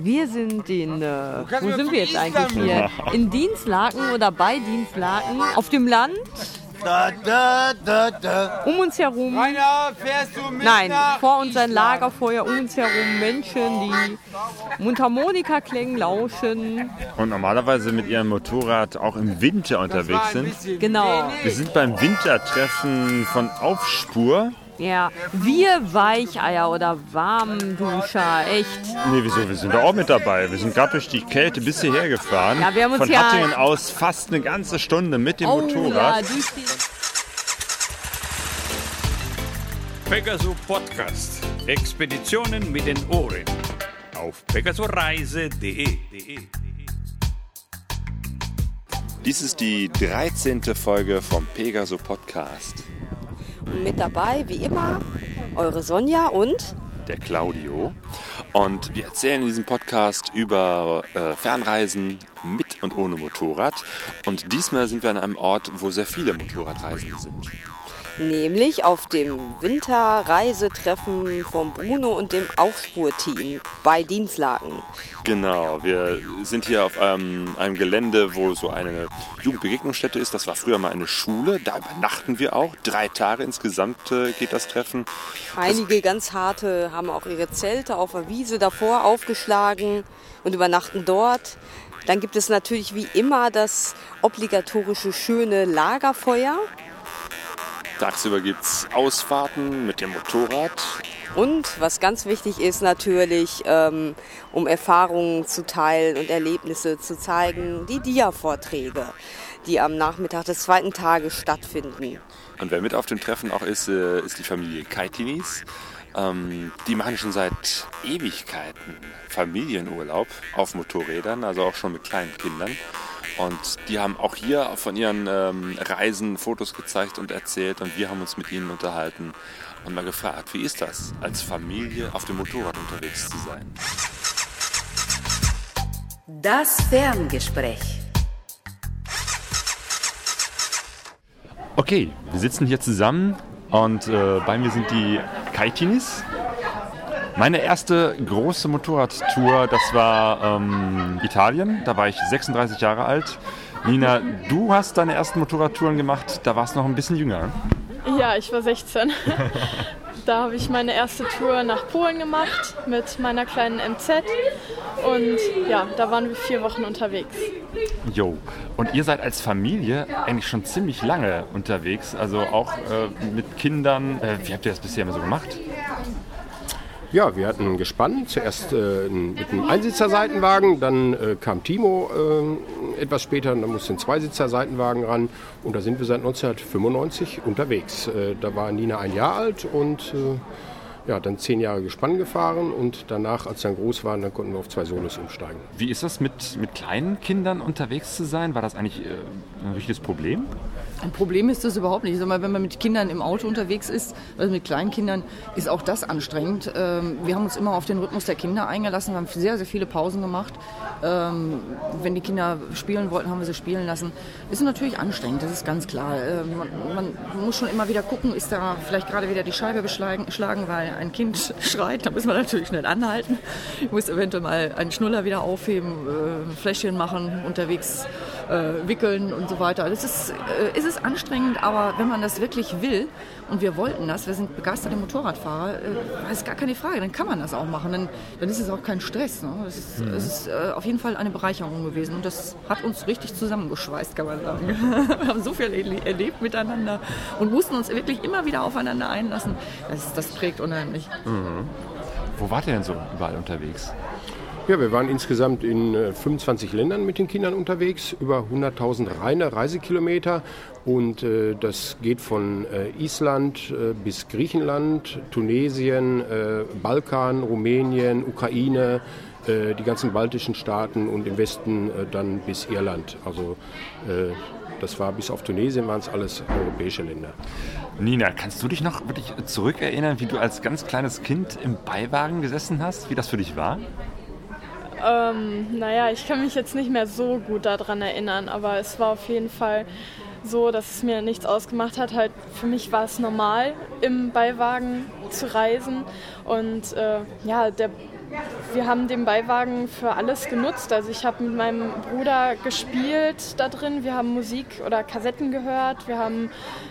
Wir sind in, äh, wo sind wir jetzt eigentlich hier? In Dienstlaken oder bei Dienstlaken, auf dem Land. Da, da, da, da. Um uns herum, Rainer, fährst du mit nein, vor uns ein? Lagerfeuer, um uns herum Menschen, die Mundharmonikaklängen lauschen. Und normalerweise mit ihrem Motorrad auch im Winter unterwegs sind. Genau, Wir sind beim Wintertreffen von Aufspur. Ja. Wir Weicheier oder Warmduscher, echt. Nee, wieso? Wir sind da auch mit dabei. Wir sind gerade durch die Kälte bis hierher gefahren. Ja, wir haben uns Von ja- Hattingen aus fast eine ganze Stunde mit dem Oh ja, Motorrad. Pegaso Podcast. Expeditionen mit den Ohren. Auf pegasoreise.de. Dies ist die 13. Folge vom Pegaso Podcast. Mit dabei, wie immer, eure Sonja und Der Claudio. Und wir erzählen in diesem Podcast über äh, Fernreisen mit und ohne Motorrad. Und diesmal sind wir an einem Ort, wo sehr viele Motorradreisende sind. Nämlich auf dem Winterreisetreffen von Bruno und dem Aufspurteam bei Dienstlaken. Genau, wir sind hier auf einem, einem Gelände, wo so eine Jugendbegegnungsstätte ist. Das war früher mal eine Schule. Da übernachten wir auch. Drei Tage insgesamt äh, geht das Treffen. Einige ganz harte haben auch ihre Zelte auf der Wiese davor aufgeschlagen und übernachten dort. Dann gibt es natürlich wie immer das obligatorische schöne Lagerfeuer. Tagsüber gibt es Ausfahrten mit dem Motorrad. Und was ganz wichtig ist natürlich, ähm, um Erfahrungen zu teilen und Erlebnisse zu zeigen, die Dia-Vorträge, die am Nachmittag des zweiten Tages stattfinden. Und wer mit auf dem Treffen auch ist, äh, ist die Familie Kaitinis. Ähm, die machen schon seit Ewigkeiten Familienurlaub auf Motorrädern, also auch schon mit kleinen Kindern. Und die haben auch hier von ihren ähm, Reisen Fotos gezeigt und erzählt und wir haben uns mit ihnen unterhalten und mal gefragt, wie ist das, als Familie auf dem Motorrad unterwegs zu sein? Das Ferngespräch. Okay, wir sitzen hier zusammen und äh, bei mir sind die Kaitinis. Meine erste große Motorradtour, das war ähm, Italien. Da war ich 36 Jahre alt. Nina, du hast deine ersten Motorradtouren gemacht, da warst du noch ein bisschen jünger. Ja, ich war 16. da habe ich meine erste Tour nach Polen gemacht mit meiner kleinen MZ. Und ja, da waren wir vier Wochen unterwegs. Jo. Und ihr seid als Familie eigentlich schon ziemlich lange unterwegs, also auch äh, mit Kindern. Äh, wie habt ihr das bisher immer so gemacht? Ja, wir hatten ein Gespann, zuerst äh, mit einem Einsitzer-Seitenwagen, dann äh, kam Timo äh, etwas später, dann musste ein Zweisitzer-Seitenwagen ran und da sind wir seit 1995 unterwegs. Äh, da war Nina ein Jahr alt und äh, ja, dann zehn Jahre Gespann gefahren und danach, als sie dann groß waren, dann konnten wir auf zwei Solos umsteigen. Wie ist das mit, mit kleinen Kindern unterwegs zu sein? War das eigentlich äh, ein richtiges Problem? Ein Problem ist das überhaupt nicht. Ich sag mal, wenn man mit Kindern im Auto unterwegs ist, also mit kleinen Kindern, ist auch das anstrengend. Ähm, Wir haben uns immer auf den Rhythmus der Kinder eingelassen, wir haben sehr, sehr viele Pausen gemacht. Ähm, Wenn die Kinder spielen wollten, haben wir sie spielen lassen. Ist natürlich anstrengend, das ist ganz klar. Ähm, Man, man muss schon immer wieder gucken, ist da vielleicht gerade wieder die Scheibe geschlagen, weil ein Kind schreit. Da muss man natürlich schnell anhalten. Ich muss eventuell mal einen Schnuller wieder aufheben, äh, Fläschchen machen, unterwegs äh, wickeln und so weiter. Das ist, äh, ist anstrengend, aber wenn man das wirklich will, und wir wollten das, wir sind begeisterte Motorradfahrer, äh, ist gar keine Frage, dann kann man das auch machen. Dann, dann ist es auch kein Stress. Ne? Es ist, es ist äh, auf jeden Fall eine Bereicherung gewesen und das hat uns richtig zusammengeschweißt, kann man sagen. wir haben so viel erle- erlebt miteinander und mussten uns wirklich immer wieder aufeinander einlassen. Das, das prägt unheimlich. Wo wart ihr denn so überall unterwegs? Ja, wir waren insgesamt in äh, 25 Ländern mit den Kindern unterwegs, über 100.000 reine Reisekilometer. Und äh, das geht von äh, Island äh, bis Griechenland, Tunesien, äh, Balkan, Rumänien, Ukraine, äh, die ganzen baltischen Staaten und im Westen äh, dann bis Irland. Also äh, das war bis auf Tunesien waren es alles europäische Länder. Nina, kannst du dich noch wirklich zurückerinnern, wie du als ganz kleines Kind im Beiwagen gesessen hast? Wie das für dich war? Ähm, naja, ich kann mich jetzt nicht mehr so gut daran erinnern, aber es war auf jeden Fall so, dass es mir nichts ausgemacht hat. Halt für mich war es normal, im Beiwagen zu reisen und äh, ja, der wir haben den Beiwagen für alles genutzt. Also ich habe mit meinem Bruder gespielt da drin, wir haben Musik oder Kassetten gehört, wir haben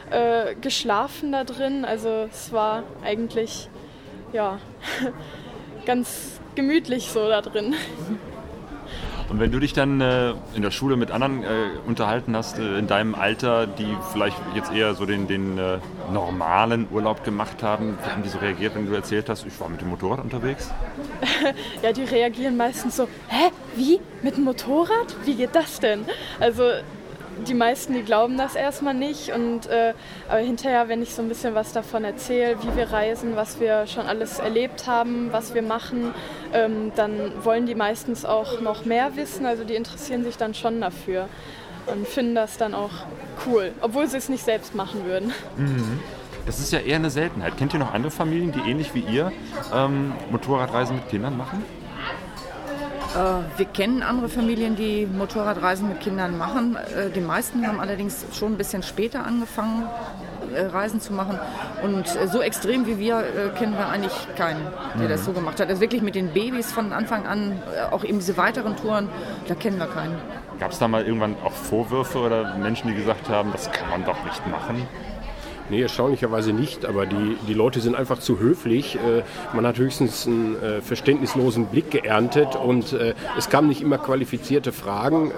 äh, geschlafen da drin. Also es war eigentlich ja ganz gemütlich so da drin. Und wenn du dich dann äh, in der Schule mit anderen äh, unterhalten hast, äh, in deinem Alter, die vielleicht jetzt eher so den, den äh, normalen Urlaub gemacht haben, wie haben die so reagiert, wenn du erzählt hast, ich war mit dem Motorrad unterwegs? ja, die reagieren meistens so, hä, wie? Mit dem Motorrad? Wie geht das denn? Also die meisten, die glauben das erstmal nicht. Und, äh, aber hinterher, wenn ich so ein bisschen was davon erzähle, wie wir reisen, was wir schon alles erlebt haben, was wir machen, ähm, dann wollen die meistens auch noch mehr wissen. Also die interessieren sich dann schon dafür und finden das dann auch cool, obwohl sie es nicht selbst machen würden. Mhm. Das ist ja eher eine Seltenheit. Kennt ihr noch andere Familien, die ähnlich wie ihr ähm, Motorradreisen mit Kindern machen? Äh, wir kennen andere Familien, die Motorradreisen mit Kindern machen. Äh, die meisten haben allerdings schon ein bisschen später angefangen, äh, Reisen zu machen. Und so extrem wie wir kennen wir eigentlich keinen, der mhm. das so gemacht hat. Also wirklich mit den Babys von Anfang an, auch eben diese weiteren Touren, da kennen wir keinen. Gab es da mal irgendwann auch Vorwürfe oder Menschen, die gesagt haben, das kann man doch nicht machen? Nee, erstaunlicherweise nicht, aber die, die Leute sind einfach zu höflich. Äh, man hat höchstens einen äh, verständnislosen Blick geerntet und äh, es kamen nicht immer qualifizierte Fragen,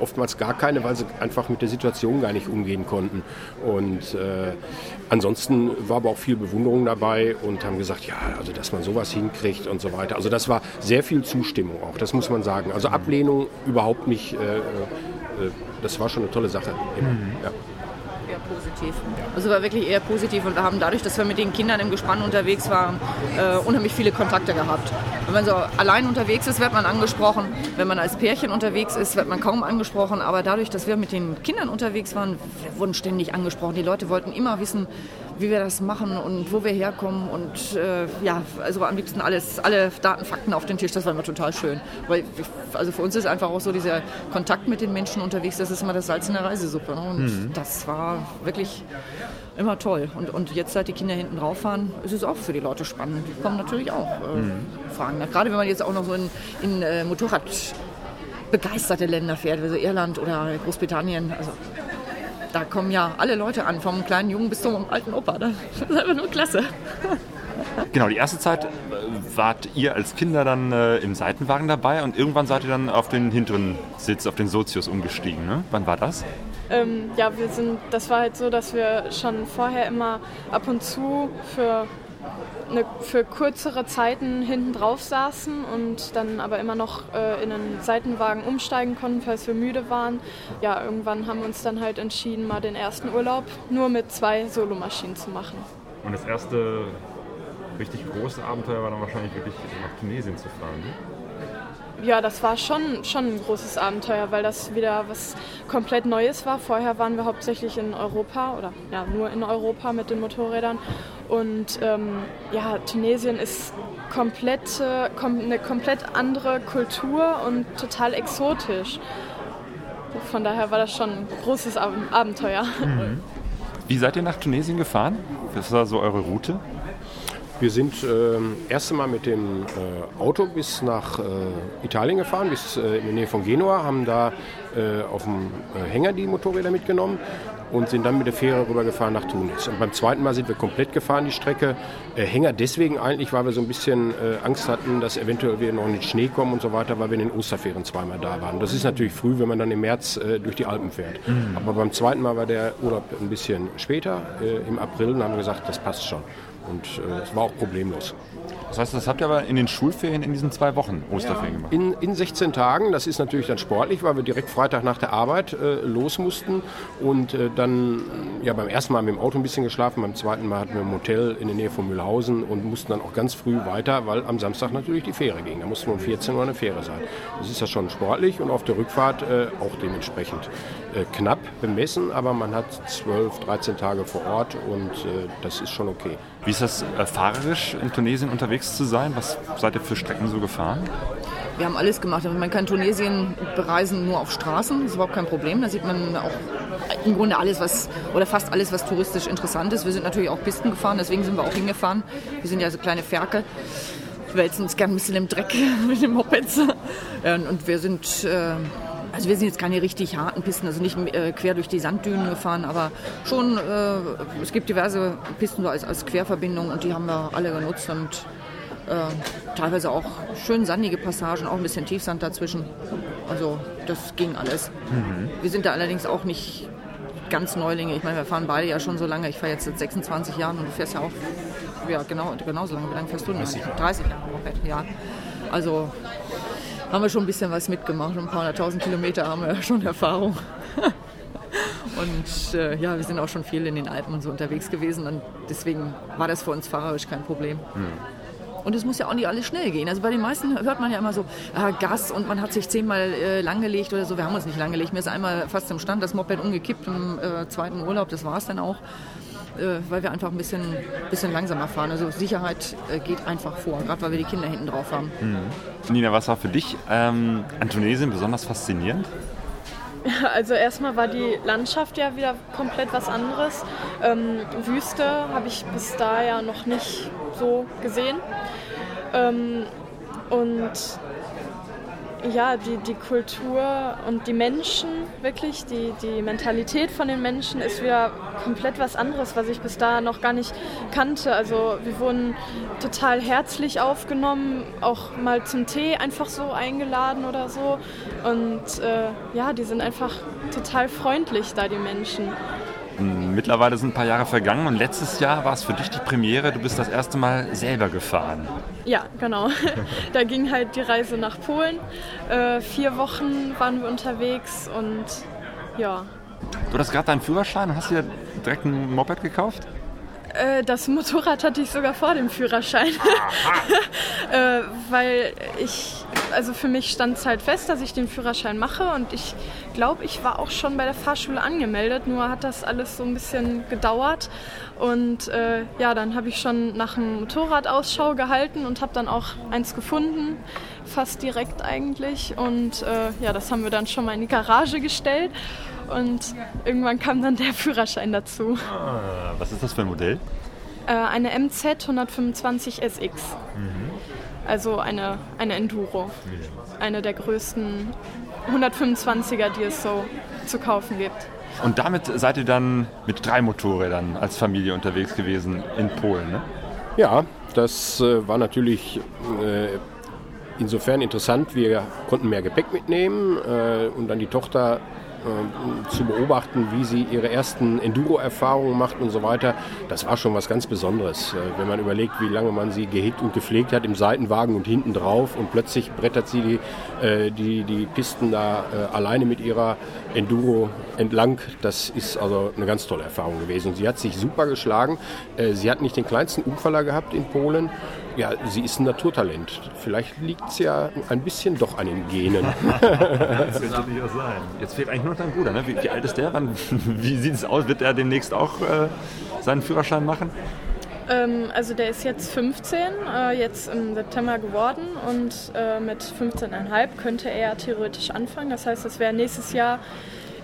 oftmals gar keine, weil sie einfach mit der Situation gar nicht umgehen konnten. Und ansonsten war aber auch viel Bewunderung dabei und haben gesagt, ja, also dass man sowas hinkriegt und so weiter. Also das war sehr viel Zustimmung auch, das muss man sagen. Also Ablehnung überhaupt nicht, das war schon eine tolle Sache. Mhm. Ja positiv. Also war wirklich eher positiv und wir haben dadurch, dass wir mit den Kindern im Gespann unterwegs waren, äh, unheimlich viele Kontakte gehabt. Wenn man so allein unterwegs ist, wird man angesprochen. Wenn man als Pärchen unterwegs ist, wird man kaum angesprochen. Aber dadurch, dass wir mit den Kindern unterwegs waren, wurden ständig angesprochen. Die Leute wollten immer wissen, wie wir das machen und wo wir herkommen und äh, ja, also am liebsten alles, alle Daten, Fakten auf den Tisch, das war immer total schön. Weil, also für uns ist einfach auch so dieser Kontakt mit den Menschen unterwegs, das ist immer das Salz in der Reisesuppe. Ne? Und mhm. das war wirklich immer toll. Und, und jetzt, seit die Kinder hinten drauf fahren, ist es auch für die Leute spannend. Die kommen natürlich auch äh, mhm. Fragen. Gerade wenn man jetzt auch noch so in, in äh, Motorrad begeisterte Länder fährt, also Irland oder Großbritannien. Also da kommen ja alle Leute an, vom kleinen Jungen bis zum alten Opa. Das ist einfach nur klasse. Genau, die erste Zeit äh, wart ihr als Kinder dann äh, im Seitenwagen dabei und irgendwann seid ihr dann auf den hinteren Sitz, auf den Sozius umgestiegen. Ne? Wann war das? Ähm, ja, wir sind, das war halt so, dass wir schon vorher immer ab und zu für eine, für kürzere Zeiten hinten drauf saßen und dann aber immer noch äh, in einen Seitenwagen umsteigen konnten, falls wir müde waren. Ja, irgendwann haben wir uns dann halt entschieden, mal den ersten Urlaub nur mit zwei Solomaschinen zu machen. Und das erste richtig große Abenteuer war dann wahrscheinlich wirklich nach Tunesien zu fahren. Ne? Ja, das war schon, schon ein großes Abenteuer, weil das wieder was komplett Neues war. Vorher waren wir hauptsächlich in Europa oder ja, nur in Europa mit den Motorrädern. Und ähm, ja, Tunesien ist komplett, kom eine komplett andere Kultur und total exotisch. Von daher war das schon ein großes Ab Abenteuer. Mhm. Wie seid ihr nach Tunesien gefahren? Was war so eure Route? Wir sind äh, erst einmal mit dem äh, Auto bis nach äh, Italien gefahren, bis äh, in der Nähe von Genua, haben da äh, auf dem äh, Hänger die Motorräder mitgenommen und sind dann mit der Fähre rübergefahren nach Tunis. Und beim zweiten Mal sind wir komplett gefahren, die Strecke. Hänger deswegen eigentlich, weil wir so ein bisschen Angst hatten, dass eventuell wir noch in den Schnee kommen und so weiter, weil wir in den Osterferien zweimal da waren. Das ist natürlich früh, wenn man dann im März durch die Alpen fährt. Mhm. Aber beim zweiten Mal war der Urlaub ein bisschen später, im April, und haben wir gesagt, das passt schon. Und äh, es war auch problemlos. Das heißt, das habt ihr aber in den Schulferien in diesen zwei Wochen Osterferien gemacht? In, in 16 Tagen. Das ist natürlich dann sportlich, weil wir direkt Freitag nach der Arbeit äh, los mussten. Und äh, dann, ja, beim ersten Mal mit dem Auto ein bisschen geschlafen, beim zweiten Mal hatten wir ein Hotel in der Nähe von Mühlhausen und mussten dann auch ganz früh weiter, weil am Samstag natürlich die Fähre ging. Da mussten wir um 14 Uhr eine Fähre sein. Das ist ja schon sportlich und auf der Rückfahrt äh, auch dementsprechend äh, knapp bemessen, aber man hat 12, 13 Tage vor Ort und äh, das ist schon okay. Wie ist das äh, fahrerisch in Tunesien unterwegs zu sein? Was seid ihr für Strecken so gefahren? Wir haben alles gemacht. Also man kann Tunesien bereisen nur auf Straßen, das ist überhaupt kein Problem. Da sieht man auch im Grunde alles, was oder fast alles, was touristisch interessant ist. Wir sind natürlich auch Pisten gefahren, deswegen sind wir auch hingefahren. Wir sind ja so kleine Ferkel. wälzen uns gern ein bisschen im Dreck mit den Mopeds. Und wir sind, äh, also wir sind jetzt keine richtig harten Pisten, also nicht äh, quer durch die Sanddünen gefahren, aber schon, äh, es gibt diverse Pisten so als, als Querverbindung und die haben wir alle genutzt und teilweise auch schön sandige Passagen, auch ein bisschen Tiefsand dazwischen. Also das ging alles. Mhm. Wir sind da allerdings auch nicht ganz Neulinge. Ich meine, wir fahren beide ja schon so lange. Ich fahre jetzt seit 26 Jahren und du fährst ja auch ja, genau, genauso lange. Wie lange fährst du denn? 30, 30 Jahre ja. Also haben wir schon ein bisschen was mitgemacht. Ein paar hunderttausend Kilometer haben wir schon Erfahrung. Und äh, ja, wir sind auch schon viel in den Alpen und so unterwegs gewesen und deswegen war das für uns fahrerisch kein Problem. Mhm. Und es muss ja auch nicht alles schnell gehen. Also bei den meisten hört man ja immer so, ah, Gas und man hat sich zehnmal äh, langgelegt oder so. Wir haben uns nicht langgelegt. Mir ist einmal fast im Stand das Moped umgekippt im äh, zweiten Urlaub. Das war es dann auch äh, weil wir einfach ein bisschen, bisschen langsamer fahren. Also Sicherheit äh, geht einfach vor, gerade weil wir die Kinder hinten drauf haben. Mhm. Nina, was war für dich ähm, an Tunesien besonders faszinierend? Also erstmal war die Landschaft ja wieder komplett was anderes. Ähm, Wüste habe ich bis da ja noch nicht so gesehen. Ähm, und ja, die, die Kultur und die Menschen, wirklich, die, die Mentalität von den Menschen ist wieder komplett was anderes, was ich bis da noch gar nicht kannte. Also wir wurden total herzlich aufgenommen, auch mal zum Tee einfach so eingeladen oder so. Und äh, ja, die sind einfach total freundlich da, die Menschen. Mittlerweile sind ein paar Jahre vergangen und letztes Jahr war es für dich die Premiere. Du bist das erste Mal selber gefahren. Ja, genau. da ging halt die Reise nach Polen. Äh, vier Wochen waren wir unterwegs und ja. Du hast gerade deinen Führerschein und hast dir direkt ein Moped gekauft? Äh, das Motorrad hatte ich sogar vor dem Führerschein. äh, weil ich, also für mich stand es halt fest, dass ich den Führerschein mache und ich glaube, ich war auch schon bei der Fahrschule angemeldet, nur hat das alles so ein bisschen gedauert. Und äh, ja, dann habe ich schon nach einem Motorrad Ausschau gehalten und habe dann auch eins gefunden, fast direkt eigentlich. Und äh, ja, das haben wir dann schon mal in die Garage gestellt und irgendwann kam dann der Führerschein dazu. Ah, was ist das für ein Modell? Äh, eine MZ 125 SX. Mhm. Also eine, eine Enduro. Eine der größten 125er, die es so zu kaufen gibt. Und damit seid ihr dann mit drei Motorrädern als Familie unterwegs gewesen in Polen, ne? Ja, das äh, war natürlich äh, insofern interessant. Wir konnten mehr Gepäck mitnehmen äh, und dann die Tochter äh, zu beobachten, wie sie ihre ersten Enduro-Erfahrungen macht und so weiter, das war schon was ganz Besonderes. Äh, wenn man überlegt, wie lange man sie gehegt und gepflegt hat im Seitenwagen und hinten drauf und plötzlich brettert sie die, äh, die, die Pisten da alleine mit ihrer Enduro entlang. Das ist also eine ganz tolle Erfahrung gewesen. Sie hat sich super geschlagen. Sie hat nicht den kleinsten Unfaller gehabt in Polen ja, sie ist ein Naturtalent. Vielleicht liegt es ja ein bisschen doch an den Genen. das könnte durchaus sein. Jetzt fehlt eigentlich nur noch dein Bruder. Ne? Wie, wie, alt ist der? Wann, wie sieht es aus? Wird er demnächst auch äh, seinen Führerschein machen? Ähm, also der ist jetzt 15, äh, jetzt im September geworden und äh, mit 15,5 könnte er theoretisch anfangen. Das heißt, es wäre nächstes Jahr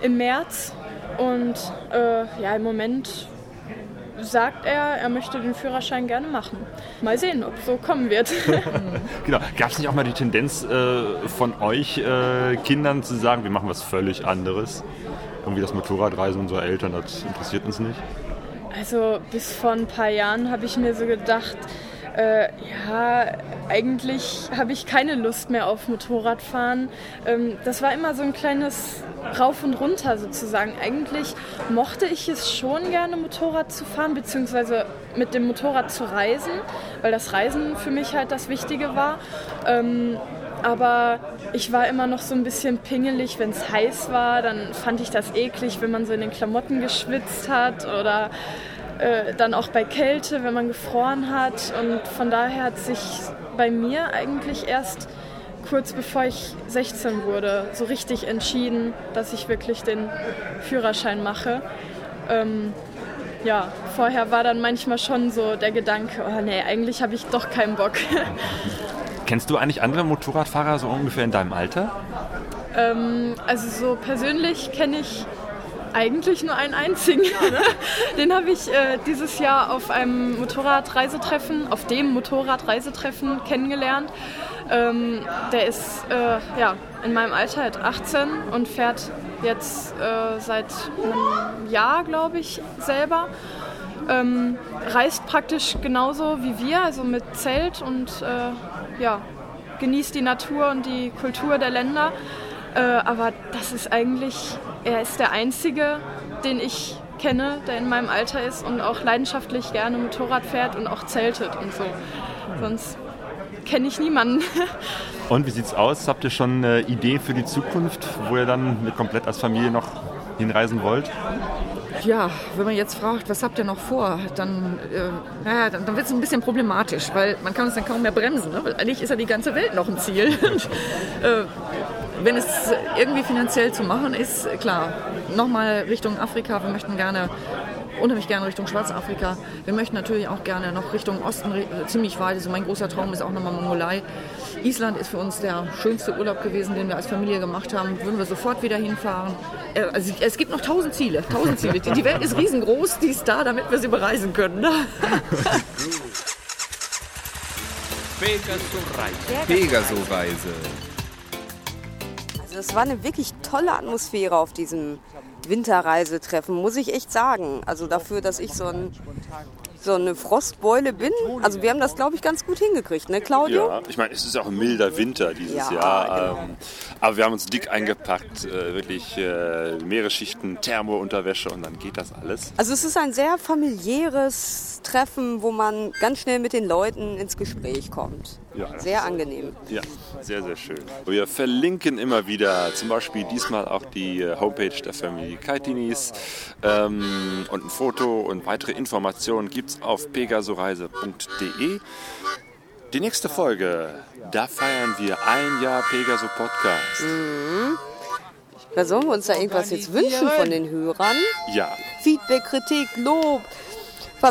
im März. Und äh, ja, im Moment sagt er, er möchte den Führerschein gerne machen. Mal sehen, ob so kommen wird. genau. Gab es nicht auch mal die Tendenz äh, von euch äh, Kindern zu sagen, wir machen was völlig anderes? Irgendwie das Motorradreisen unserer Eltern, das interessiert uns nicht? Also bis vor ein paar Jahren habe ich mir so gedacht, äh, ja, eigentlich habe ich keine Lust mehr auf Motorradfahren. Ähm, das war immer so ein kleines rauf und runter sozusagen. Eigentlich mochte ich es schon gerne, Motorrad zu fahren, beziehungsweise mit dem Motorrad zu reisen, weil das Reisen für mich halt das Wichtige war. Ähm, aber ich war immer noch so ein bisschen pingelig, wenn es heiß war. Dann fand ich das eklig, wenn man so in den Klamotten geschwitzt hat oder äh, dann auch bei Kälte, wenn man gefroren hat. Und von daher hat sich bei mir eigentlich erst kurz bevor ich 16 wurde, so richtig entschieden, dass ich wirklich den Führerschein mache. Ähm, ja, vorher war dann manchmal schon so der Gedanke, oh nee, eigentlich habe ich doch keinen Bock. Kennst du eigentlich andere Motorradfahrer so ungefähr in deinem Alter? Ähm, also so persönlich kenne ich eigentlich nur einen einzigen. Den habe ich äh, dieses Jahr auf einem Motorradreisetreffen, auf dem Motorradreisetreffen kennengelernt. Ähm, der ist äh, ja, in meinem Alter, hat 18 und fährt jetzt äh, seit einem Jahr, glaube ich, selber. Ähm, reist praktisch genauso wie wir, also mit Zelt und äh, ja, genießt die Natur und die Kultur der Länder. Äh, aber das ist eigentlich, er ist der Einzige, den ich kenne, der in meinem Alter ist und auch leidenschaftlich gerne Motorrad fährt und auch zeltet und so. Sonst kenne ich niemanden. Und wie sieht's aus? Habt ihr schon eine Idee für die Zukunft, wo ihr dann komplett als Familie noch hinreisen wollt? Ja, wenn man jetzt fragt, was habt ihr noch vor, dann, äh, naja, dann, dann wird es ein bisschen problematisch, weil man kann uns dann kaum mehr bremsen, ne? weil eigentlich ist ja die ganze Welt noch ein Ziel. Und, äh, wenn es irgendwie finanziell zu machen ist, klar, nochmal Richtung Afrika, wir möchten gerne unheimlich gerne Richtung Schwarzafrika. Wir möchten natürlich auch gerne noch Richtung Osten ziemlich weit. Also mein großer Traum ist auch nochmal Mongolei. Island ist für uns der schönste Urlaub gewesen, den wir als Familie gemacht haben. Würden wir sofort wieder hinfahren. Äh, also es gibt noch tausend Ziele. Tausend Ziele. Die Welt ist riesengroß, die ist da, damit wir sie bereisen können. Ne? Pegaso-Reise. Pegaso-Reise. Es war eine wirklich tolle Atmosphäre auf diesem Winterreisetreffen, muss ich echt sagen. Also dafür, dass ich so, ein, so eine Frostbeule bin. Also wir haben das, glaube ich, ganz gut hingekriegt, ne Claudio? Ja, ich meine, es ist auch ein milder Winter dieses ja, Jahr. Genau. Ähm, aber wir haben uns dick eingepackt, äh, wirklich äh, Meeresschichten, Thermounterwäsche und dann geht das alles. Also es ist ein sehr familiäres Treffen, wo man ganz schnell mit den Leuten ins Gespräch kommt. Ja, sehr angenehm. Ja, sehr, sehr schön. Wir verlinken immer wieder, zum Beispiel diesmal auch die äh, Homepage der Familie Kaitinis ähm, und ein Foto und weitere Informationen gibt es auf pegasoreise.de. Die nächste Folge, da feiern wir ein Jahr Pegaso Podcast. Mhm. Da sollen wir uns da irgendwas jetzt wünschen von den Hörern? Ja. Feedback, Kritik, Lob.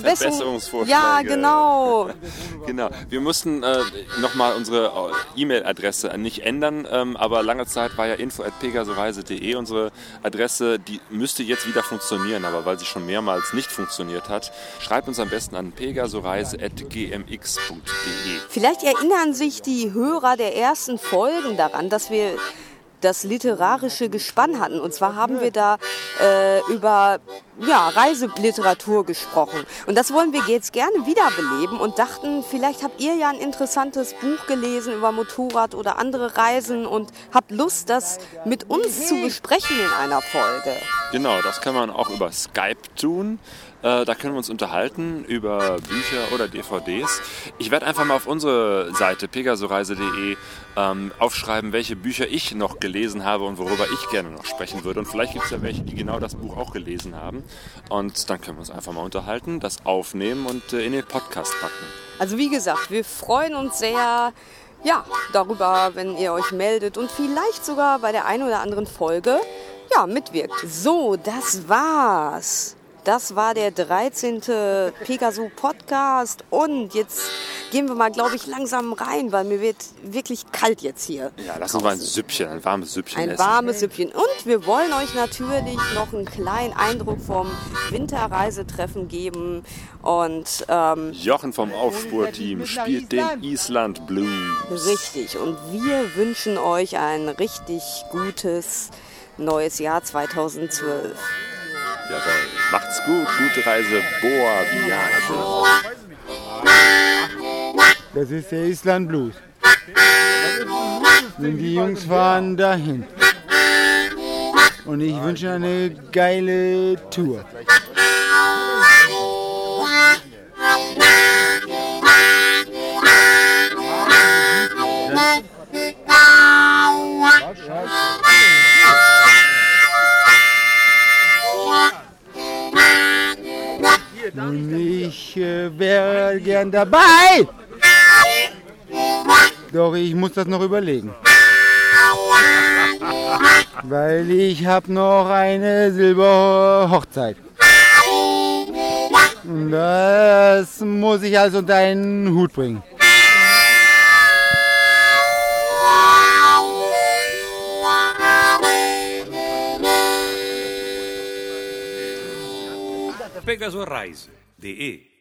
Verbesserung. Verbesserungsvorschläge. Ja, genau. genau. Wir mussten äh, nochmal unsere äh, E-Mail-Adresse nicht ändern, ähm, aber lange Zeit war ja info.pegasoreise.de unsere Adresse. Die müsste jetzt wieder funktionieren, aber weil sie schon mehrmals nicht funktioniert hat, schreibt uns am besten an pegasoreise.gmx.de. Vielleicht erinnern sich die Hörer der ersten Folgen daran, dass wir das literarische Gespann hatten. Und zwar haben wir da äh, über ja, Reiseliteratur gesprochen. Und das wollen wir jetzt gerne wiederbeleben und dachten, vielleicht habt ihr ja ein interessantes Buch gelesen über Motorrad oder andere Reisen und habt Lust, das mit uns zu besprechen in einer Folge. Genau, das kann man auch über Skype tun. Äh, da können wir uns unterhalten über Bücher oder DVDs. Ich werde einfach mal auf unsere Seite pegasoreise.de ähm, aufschreiben, welche Bücher ich noch gelesen habe und worüber ich gerne noch sprechen würde. Und vielleicht gibt es ja welche, die genau das Buch auch gelesen haben. Und dann können wir uns einfach mal unterhalten, das aufnehmen und äh, in den Podcast packen. Also wie gesagt, wir freuen uns sehr ja, darüber, wenn ihr euch meldet und vielleicht sogar bei der einen oder anderen Folge ja, mitwirkt. So, das war's. Das war der 13. Pegaso Podcast und jetzt gehen wir mal, glaube ich, langsam rein, weil mir wird wirklich kalt jetzt hier. Ja, lass uns mal ein Süppchen, ein warmes Süppchen Ein essen. warmes Süppchen. Und wir wollen euch natürlich noch einen kleinen Eindruck vom Winterreisetreffen geben. Und ähm, Jochen vom Aufspurteam spielt den Island Blues. Richtig. Und wir wünschen euch ein richtig gutes neues Jahr 2012. Jawohl. Macht's gut, gute Reise, Boa Viage. Das ist der Island Blues. Und die Jungs fahren dahin. Und ich wünsche eine geile Tour. Und ich äh, wäre gern dabei. Doch ich muss das noch überlegen. Weil ich habe noch eine Silberhochzeit. Das muss ich also unter einen Hut bringen. pegasoreise.de